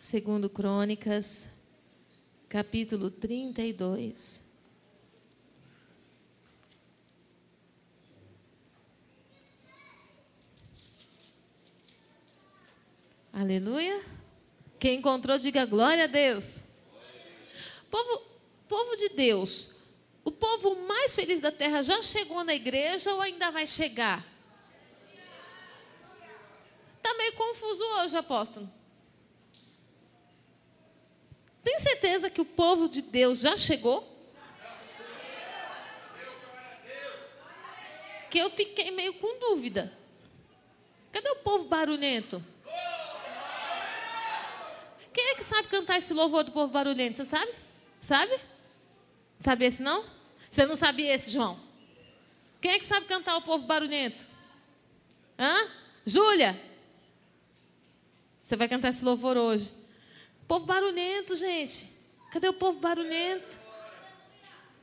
Segundo Crônicas, capítulo 32. Aleluia. Quem encontrou, diga glória a Deus. Povo, povo de Deus, o povo mais feliz da terra já chegou na igreja ou ainda vai chegar? Está meio confuso hoje, apóstolo. Tem certeza que o povo de Deus já chegou? Que eu fiquei meio com dúvida. Cadê o povo barulhento? Quem é que sabe cantar esse louvor do povo barulhento? Você sabe? Sabe? Sabe esse não? Você não sabia esse, João? Quem é que sabe cantar o povo barulhento? Hã? Júlia? Você vai cantar esse louvor hoje. Povo barulhento, gente. Cadê o povo barulhento?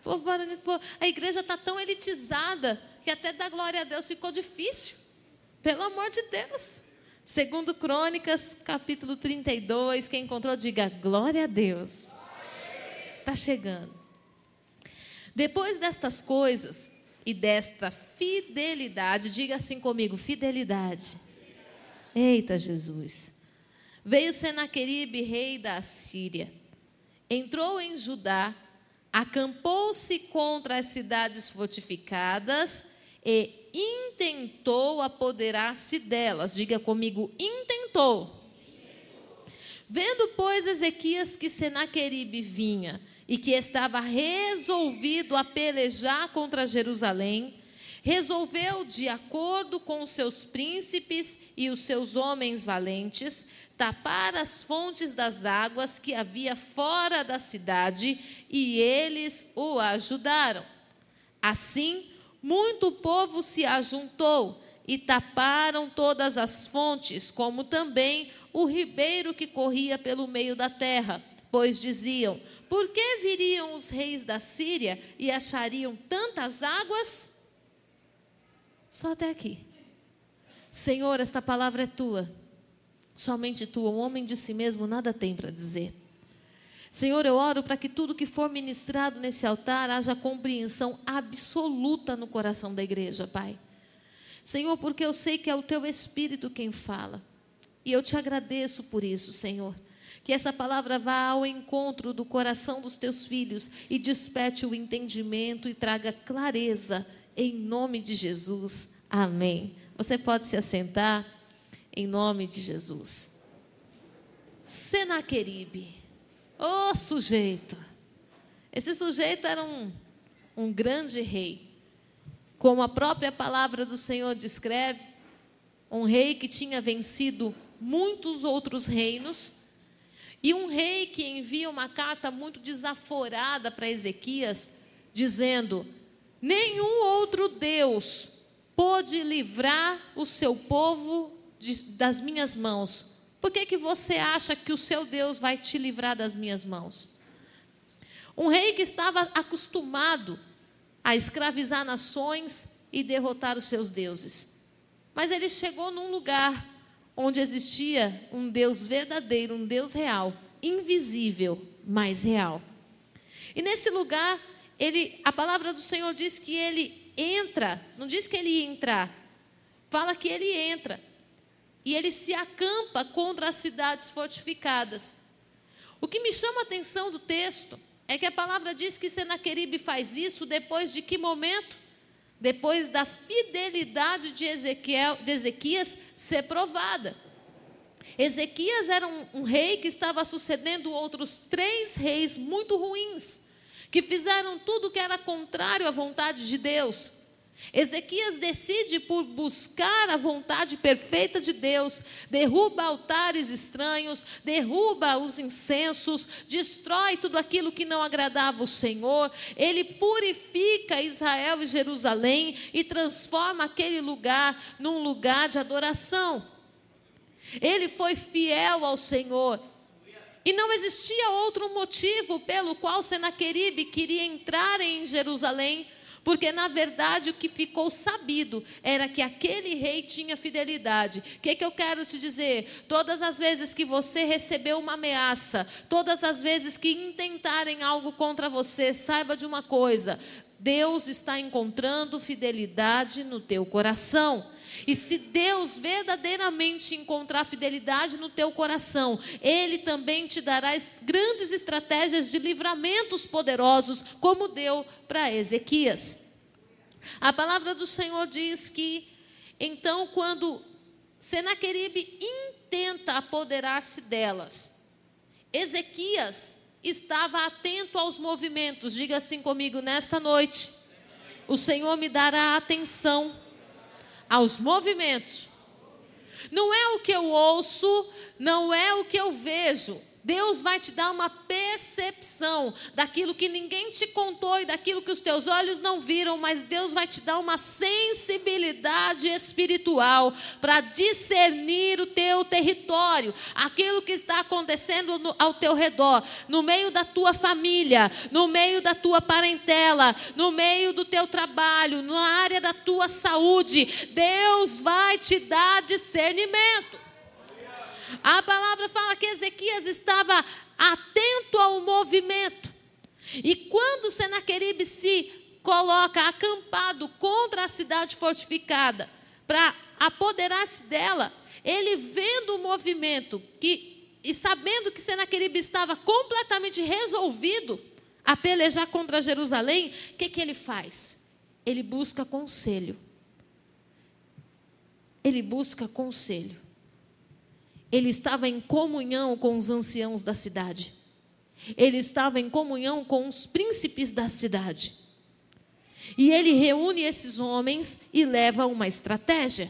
Povo barulhento. Povo... A igreja está tão elitizada que até dar glória a Deus ficou difícil. Pelo amor de Deus. Segundo Crônicas, capítulo 32, quem encontrou, diga glória a Deus. Está chegando. Depois destas coisas e desta fidelidade, diga assim comigo, fidelidade. Eita Jesus. Veio Senaqueribe, rei da Assíria. Entrou em Judá, acampou-se contra as cidades fortificadas e intentou apoderar-se delas. Diga comigo, intentou. Vendo, pois, Ezequias que Senaqueribe vinha e que estava resolvido a pelejar contra Jerusalém, resolveu, de acordo com os seus príncipes e os seus homens valentes, tapar as fontes das águas que havia fora da cidade, e eles o ajudaram. Assim, muito povo se ajuntou e taparam todas as fontes, como também o ribeiro que corria pelo meio da terra, pois diziam: Por que viriam os reis da Síria e achariam tantas águas? Só até aqui. Senhor, esta palavra é tua. Somente tu, um homem de si mesmo, nada tem para dizer. Senhor, eu oro para que tudo que for ministrado nesse altar haja compreensão absoluta no coração da igreja, Pai. Senhor, porque eu sei que é o teu Espírito quem fala. E eu te agradeço por isso, Senhor. Que essa palavra vá ao encontro do coração dos teus filhos e desperte o entendimento e traga clareza, em nome de Jesus. Amém. Você pode se assentar, em nome de Jesus. Senaqueribe. Ô oh, sujeito! Esse sujeito era um, um grande rei. Como a própria palavra do Senhor descreve, um rei que tinha vencido muitos outros reinos, e um rei que envia uma carta muito desaforada para Ezequias, dizendo: Nenhum outro Deus pôde livrar o seu povo de, das minhas mãos, por que, que você acha que o seu Deus vai te livrar das minhas mãos? Um rei que estava acostumado a escravizar nações e derrotar os seus deuses. Mas ele chegou num lugar onde existia um Deus verdadeiro, um Deus real, invisível, mas real. E nesse lugar, ele, a palavra do Senhor diz que ele entra, não diz que ele ia entrar, fala que ele entra e ele se acampa contra as cidades fortificadas. O que me chama a atenção do texto é que a palavra diz que Senaqueribe faz isso depois de que momento? Depois da fidelidade de, Ezequiel, de Ezequias ser provada. Ezequias era um, um rei que estava sucedendo outros três reis muito ruins, que fizeram tudo que era contrário à vontade de Deus. Ezequias decide por buscar a vontade perfeita de Deus, derruba altares estranhos, derruba os incensos, destrói tudo aquilo que não agradava o Senhor, ele purifica Israel e Jerusalém e transforma aquele lugar num lugar de adoração. Ele foi fiel ao Senhor. E não existia outro motivo pelo qual Senaqueribe queria entrar em Jerusalém Porque, na verdade, o que ficou sabido era que aquele rei tinha fidelidade. O que, que eu quero te dizer? Todas as vezes que você recebeu uma ameaça, todas as vezes que intentarem algo contra você, saiba de uma coisa: Deus está encontrando fidelidade no teu coração. E se Deus verdadeiramente encontrar fidelidade no teu coração, Ele também te dará grandes estratégias de livramentos poderosos, como deu para Ezequias. A palavra do Senhor diz que, então, quando Senaqueribe intenta apoderar-se delas, Ezequias estava atento aos movimentos. Diga assim comigo nesta noite: o Senhor me dará atenção aos movimentos. Não é o que eu ouço, não é o que eu vejo, Deus vai te dar uma percepção daquilo que ninguém te contou e daquilo que os teus olhos não viram, mas Deus vai te dar uma sensibilidade espiritual para discernir o teu território, aquilo que está acontecendo no, ao teu redor, no meio da tua família, no meio da tua parentela, no meio do teu trabalho, na área da tua saúde. Deus vai te dar discernimento. A palavra fala que Ezequias estava atento ao movimento. E quando Senaqueribe se coloca acampado contra a cidade fortificada para apoderar-se dela, ele vendo o movimento que e sabendo que Senaqueribe estava completamente resolvido a pelejar contra Jerusalém, o que, que ele faz? Ele busca conselho. Ele busca conselho ele estava em comunhão com os anciãos da cidade. Ele estava em comunhão com os príncipes da cidade. E ele reúne esses homens e leva uma estratégia.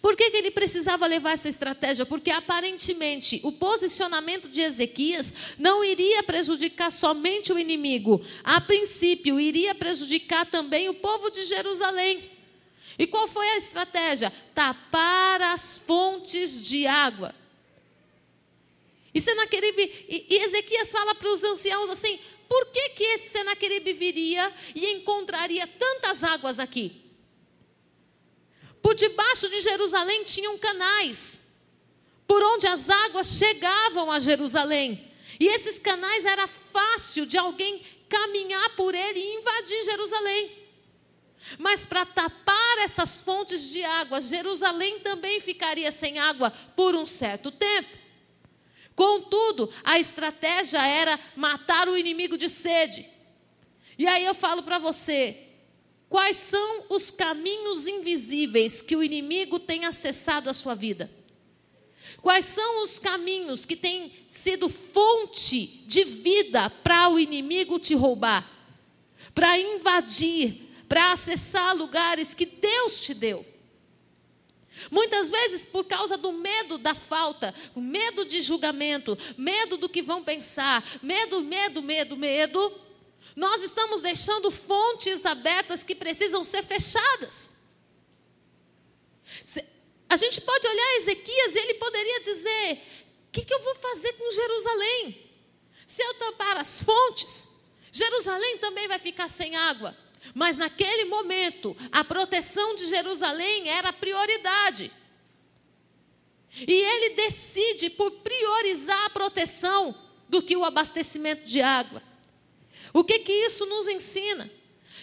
Por que, que, ele precisava levar essa estratégia? Porque aparentemente o posicionamento de Ezequias não iria prejudicar somente o inimigo, a princípio, iria prejudicar também o povo de Jerusalém. E qual foi a estratégia? Tapar as fontes de água. E Senaqueribe, e, Ezequias fala para os anciãos assim: por que, que esse Senaqueribe viria e encontraria tantas águas aqui? Por debaixo de Jerusalém tinham canais, por onde as águas chegavam a Jerusalém. E esses canais era fácil de alguém caminhar por ele e invadir Jerusalém. Mas para tapar essas fontes de água, Jerusalém também ficaria sem água por um certo tempo. Contudo, a estratégia era matar o inimigo de sede. E aí eu falo para você: quais são os caminhos invisíveis que o inimigo tem acessado à sua vida? Quais são os caminhos que têm sido fonte de vida para o inimigo te roubar, para invadir, para acessar lugares que Deus te deu. Muitas vezes, por causa do medo da falta, medo de julgamento, medo do que vão pensar, medo, medo, medo, medo, nós estamos deixando fontes abertas que precisam ser fechadas. A gente pode olhar Ezequias e ele poderia dizer: o que, que eu vou fazer com Jerusalém? Se eu tampar as fontes, Jerusalém também vai ficar sem água. Mas naquele momento, a proteção de Jerusalém era prioridade. E ele decide por priorizar a proteção do que o abastecimento de água. O que que isso nos ensina?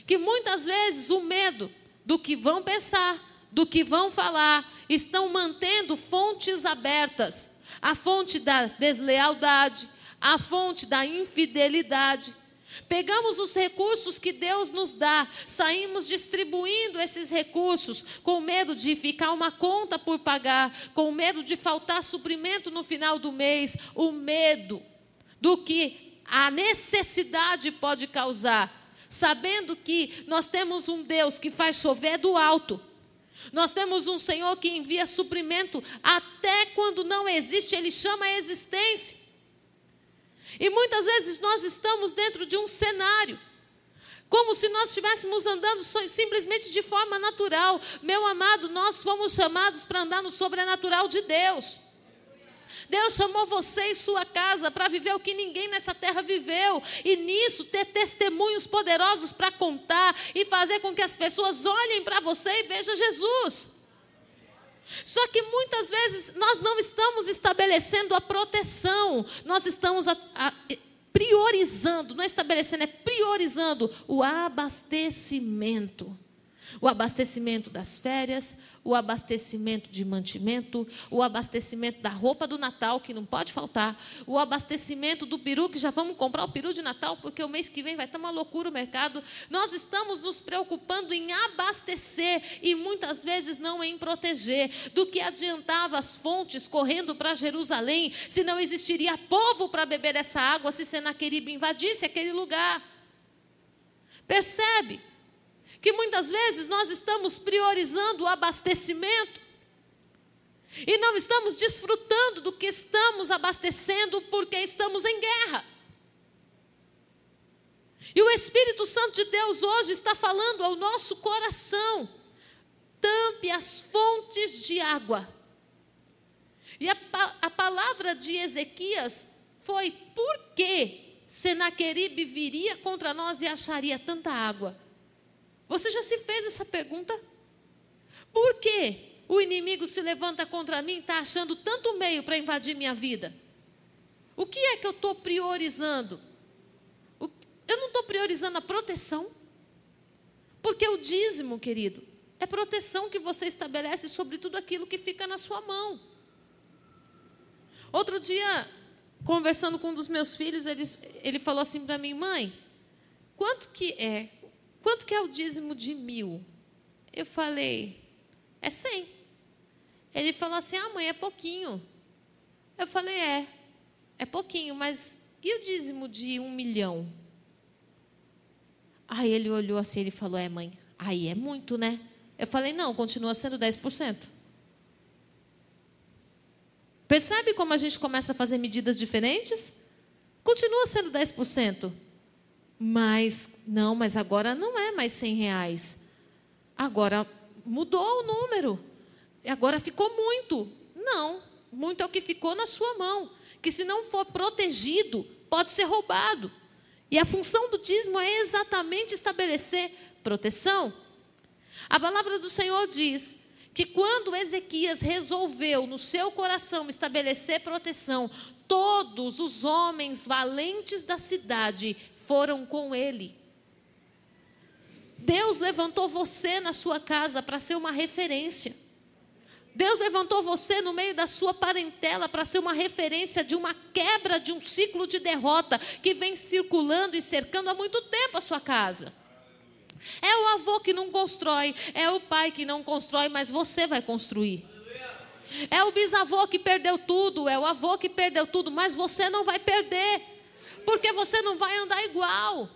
Que muitas vezes o medo do que vão pensar, do que vão falar, estão mantendo fontes abertas. A fonte da deslealdade, a fonte da infidelidade, Pegamos os recursos que Deus nos dá, saímos distribuindo esses recursos com medo de ficar uma conta por pagar, com medo de faltar suprimento no final do mês, o medo do que a necessidade pode causar, sabendo que nós temos um Deus que faz chover do alto. Nós temos um Senhor que envia suprimento até quando não existe, Ele chama a existência. E muitas vezes nós estamos dentro de um cenário, como se nós estivéssemos andando simplesmente de forma natural. Meu amado, nós fomos chamados para andar no sobrenatural de Deus. Deus chamou você e sua casa para viver o que ninguém nessa terra viveu, e nisso ter testemunhos poderosos para contar e fazer com que as pessoas olhem para você e vejam Jesus. Só que muitas vezes nós não estamos estabelecendo a proteção, nós estamos a, a, priorizando, não é estabelecendo, é priorizando o abastecimento. O abastecimento das férias, o abastecimento de mantimento, o abastecimento da roupa do Natal, que não pode faltar, o abastecimento do peru, que já vamos comprar o peru de Natal, porque o mês que vem vai estar uma loucura o mercado. Nós estamos nos preocupando em abastecer e muitas vezes não em proteger. Do que adiantava as fontes correndo para Jerusalém, se não existiria povo para beber essa água, se Senaqueribe invadisse aquele lugar. Percebe? Que muitas vezes nós estamos priorizando o abastecimento e não estamos desfrutando do que estamos abastecendo porque estamos em guerra. E o Espírito Santo de Deus hoje está falando ao nosso coração: tampe as fontes de água. E a, a palavra de Ezequias foi: por que Senaqueribe viria contra nós e acharia tanta água? Você já se fez essa pergunta? Por que o inimigo se levanta contra mim e está achando tanto meio para invadir minha vida? O que é que eu estou priorizando? Eu não estou priorizando a proteção. Porque o dízimo, querido, é proteção que você estabelece sobre tudo aquilo que fica na sua mão. Outro dia, conversando com um dos meus filhos, ele, ele falou assim para mim, mãe, quanto que é Quanto que é o dízimo de mil? Eu falei, é cem. Ele falou assim, ah, mãe, é pouquinho. Eu falei, é, é pouquinho, mas e o dízimo de um milhão? Aí ele olhou assim, ele falou, é, mãe, aí é muito, né? Eu falei, não, continua sendo 10%. Percebe como a gente começa a fazer medidas diferentes? Continua sendo 10%. Mas, não, mas agora não é mais 100 reais. Agora mudou o número. Agora ficou muito. Não, muito é o que ficou na sua mão. Que se não for protegido, pode ser roubado. E a função do dízimo é exatamente estabelecer proteção. A palavra do Senhor diz que quando Ezequias resolveu no seu coração estabelecer proteção, todos os homens valentes da cidade foram com ele. Deus levantou você na sua casa para ser uma referência. Deus levantou você no meio da sua parentela para ser uma referência de uma quebra de um ciclo de derrota que vem circulando e cercando há muito tempo a sua casa. É o avô que não constrói, é o pai que não constrói, mas você vai construir. É o bisavô que perdeu tudo, é o avô que perdeu tudo, mas você não vai perder porque você não vai andar igual.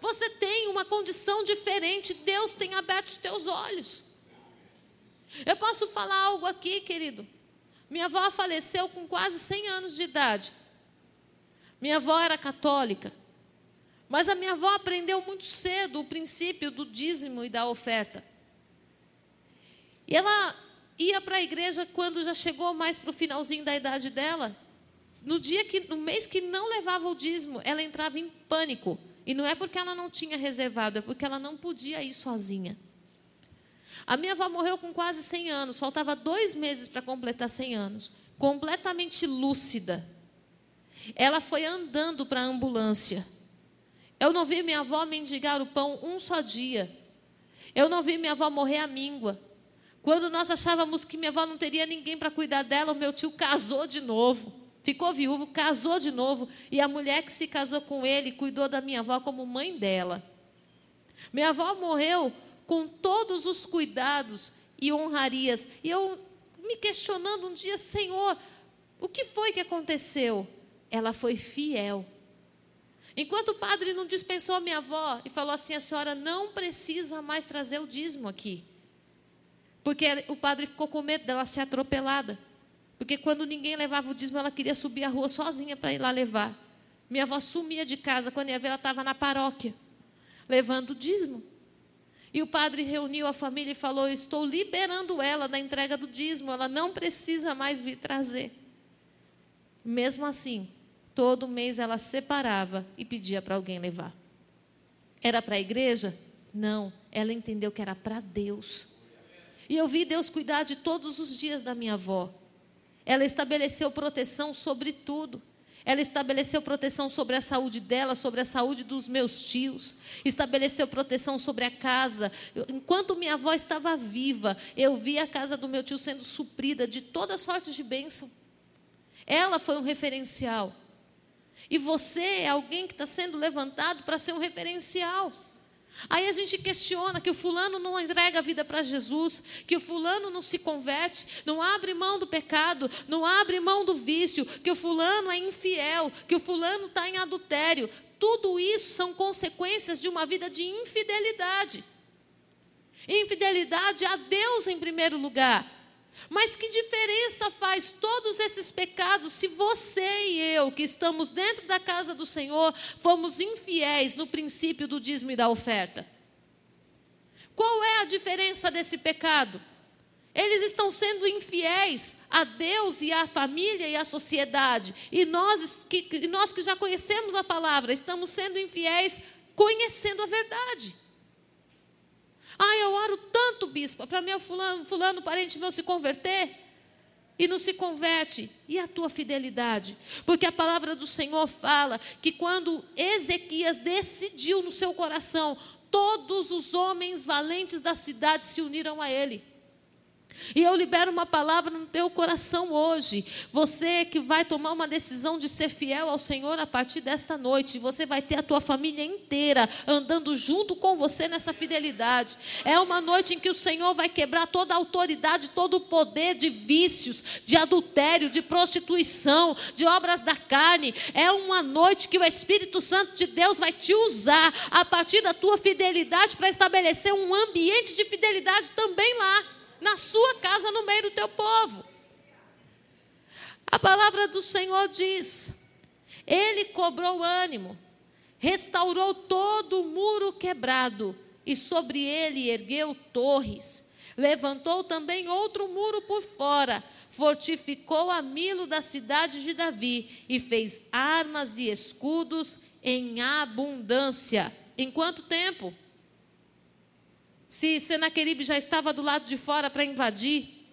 Você tem uma condição diferente, Deus tem aberto os teus olhos. Eu posso falar algo aqui, querido. Minha avó faleceu com quase 100 anos de idade. Minha avó era católica. Mas a minha avó aprendeu muito cedo o princípio do dízimo e da oferta. E ela ia para a igreja quando já chegou mais para o finalzinho da idade dela. No dia que, no mês que não levava o dízimo, ela entrava em pânico. E não é porque ela não tinha reservado, é porque ela não podia ir sozinha. A minha avó morreu com quase 100 anos, faltava dois meses para completar 100 anos, completamente lúcida. Ela foi andando para a ambulância. Eu não vi minha avó mendigar o pão um só dia. Eu não vi minha avó morrer à míngua. Quando nós achávamos que minha avó não teria ninguém para cuidar dela, o meu tio casou de novo ficou viúvo, casou de novo, e a mulher que se casou com ele cuidou da minha avó como mãe dela. Minha avó morreu com todos os cuidados e honrarias. E eu me questionando um dia, Senhor, o que foi que aconteceu? Ela foi fiel. Enquanto o padre não dispensou a minha avó e falou assim: a senhora não precisa mais trazer o dízimo aqui. Porque o padre ficou com medo dela ser atropelada. Porque quando ninguém levava o dízimo, ela queria subir a rua sozinha para ir lá levar. Minha avó sumia de casa, quando ia ver, ela estava na paróquia, levando o dízimo. E o padre reuniu a família e falou: Estou liberando ela da entrega do dízimo, ela não precisa mais vir trazer. Mesmo assim, todo mês ela separava e pedia para alguém levar. Era para a igreja? Não, ela entendeu que era para Deus. E eu vi Deus cuidar de todos os dias da minha avó. Ela estabeleceu proteção sobre tudo. Ela estabeleceu proteção sobre a saúde dela, sobre a saúde dos meus tios, estabeleceu proteção sobre a casa. Enquanto minha avó estava viva, eu vi a casa do meu tio sendo suprida de toda sorte de bênção. Ela foi um referencial. E você é alguém que está sendo levantado para ser um referencial. Aí a gente questiona que o fulano não entrega a vida para Jesus, que o fulano não se converte, não abre mão do pecado, não abre mão do vício, que o fulano é infiel, que o fulano está em adultério. Tudo isso são consequências de uma vida de infidelidade. Infidelidade a Deus em primeiro lugar. Mas que diferença faz todos esses pecados se você e eu, que estamos dentro da casa do Senhor, fomos infiéis no princípio do dízimo e da oferta? Qual é a diferença desse pecado? Eles estão sendo infiéis a Deus e à família e à sociedade. E nós que, nós que já conhecemos a palavra, estamos sendo infiéis conhecendo a verdade. Ah, eu oro tanto, bispo, para meu fulano, fulano, parente meu se converter. E não se converte. E a tua fidelidade? Porque a palavra do Senhor fala que quando Ezequias decidiu no seu coração, todos os homens valentes da cidade se uniram a ele. E eu libero uma palavra no teu coração hoje. Você que vai tomar uma decisão de ser fiel ao Senhor a partir desta noite, você vai ter a tua família inteira andando junto com você nessa fidelidade. É uma noite em que o Senhor vai quebrar toda a autoridade, todo o poder de vícios, de adultério, de prostituição, de obras da carne. É uma noite que o Espírito Santo de Deus vai te usar a partir da tua fidelidade para estabelecer um ambiente de fidelidade também lá na sua casa, no meio do teu povo. A palavra do Senhor diz: Ele cobrou ânimo, restaurou todo o muro quebrado, e sobre ele ergueu torres. Levantou também outro muro por fora, fortificou a Milo da cidade de Davi e fez armas e escudos em abundância. Em quanto tempo? Se Senaqueribe já estava do lado de fora para invadir,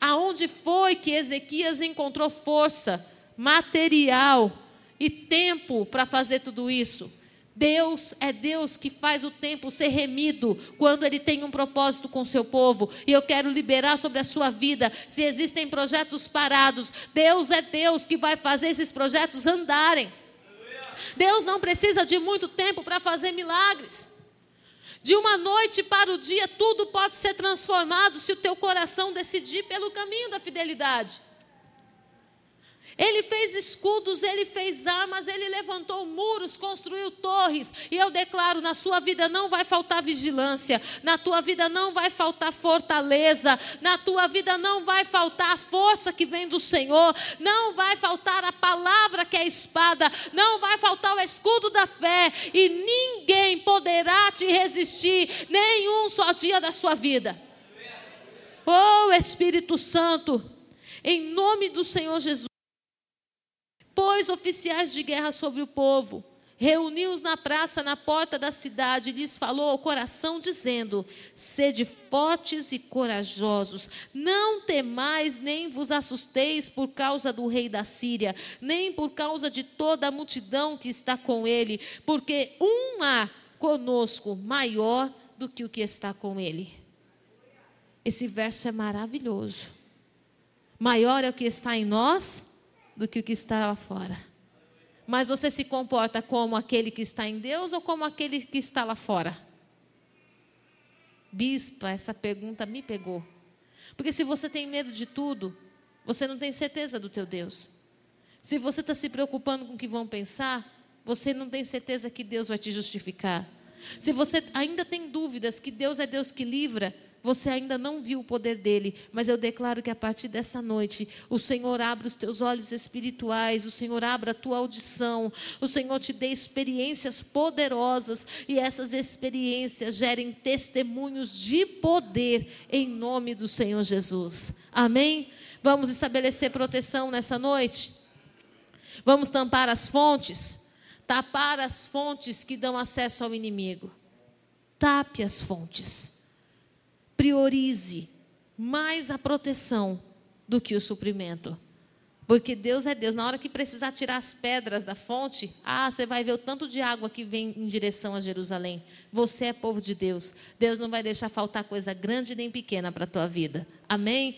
aonde foi que Ezequias encontrou força, material e tempo para fazer tudo isso? Deus é Deus que faz o tempo ser remido quando Ele tem um propósito com seu povo. E eu quero liberar sobre a sua vida. Se existem projetos parados, Deus é Deus que vai fazer esses projetos andarem. Deus não precisa de muito tempo para fazer milagres. De uma noite para o dia, tudo pode ser transformado se o teu coração decidir pelo caminho da fidelidade. Ele fez escudos, ele fez armas, ele levantou muros, construiu torres. E eu declaro: na sua vida não vai faltar vigilância, na tua vida não vai faltar fortaleza, na tua vida não vai faltar a força que vem do Senhor, não vai faltar a palavra que é espada, não vai faltar o escudo da fé, e ninguém poderá te resistir, nenhum só dia da sua vida. Oh Espírito Santo, em nome do Senhor Jesus pôs oficiais de guerra sobre o povo, reuniu-os na praça, na porta da cidade, e lhes falou ao coração, dizendo: Sede fortes e corajosos, não temais nem vos assusteis por causa do rei da Síria, nem por causa de toda a multidão que está com ele, porque um há conosco maior do que o que está com ele. Esse verso é maravilhoso. Maior é o que está em nós do que o que está lá fora. Mas você se comporta como aquele que está em Deus ou como aquele que está lá fora? Bispa, essa pergunta me pegou. Porque se você tem medo de tudo, você não tem certeza do teu Deus. Se você está se preocupando com o que vão pensar, você não tem certeza que Deus vai te justificar. Se você ainda tem dúvidas que Deus é Deus que livra, você ainda não viu o poder dele, mas eu declaro que a partir dessa noite, o Senhor abra os teus olhos espirituais, o Senhor abra a tua audição, o Senhor te dê experiências poderosas e essas experiências gerem testemunhos de poder em nome do Senhor Jesus. Amém? Vamos estabelecer proteção nessa noite? Vamos tampar as fontes, tapar as fontes que dão acesso ao inimigo. Tape as fontes. Priorize mais a proteção do que o suprimento. Porque Deus é Deus. Na hora que precisar tirar as pedras da fonte, ah, você vai ver o tanto de água que vem em direção a Jerusalém. Você é povo de Deus. Deus não vai deixar faltar coisa grande nem pequena para a tua vida. Amém?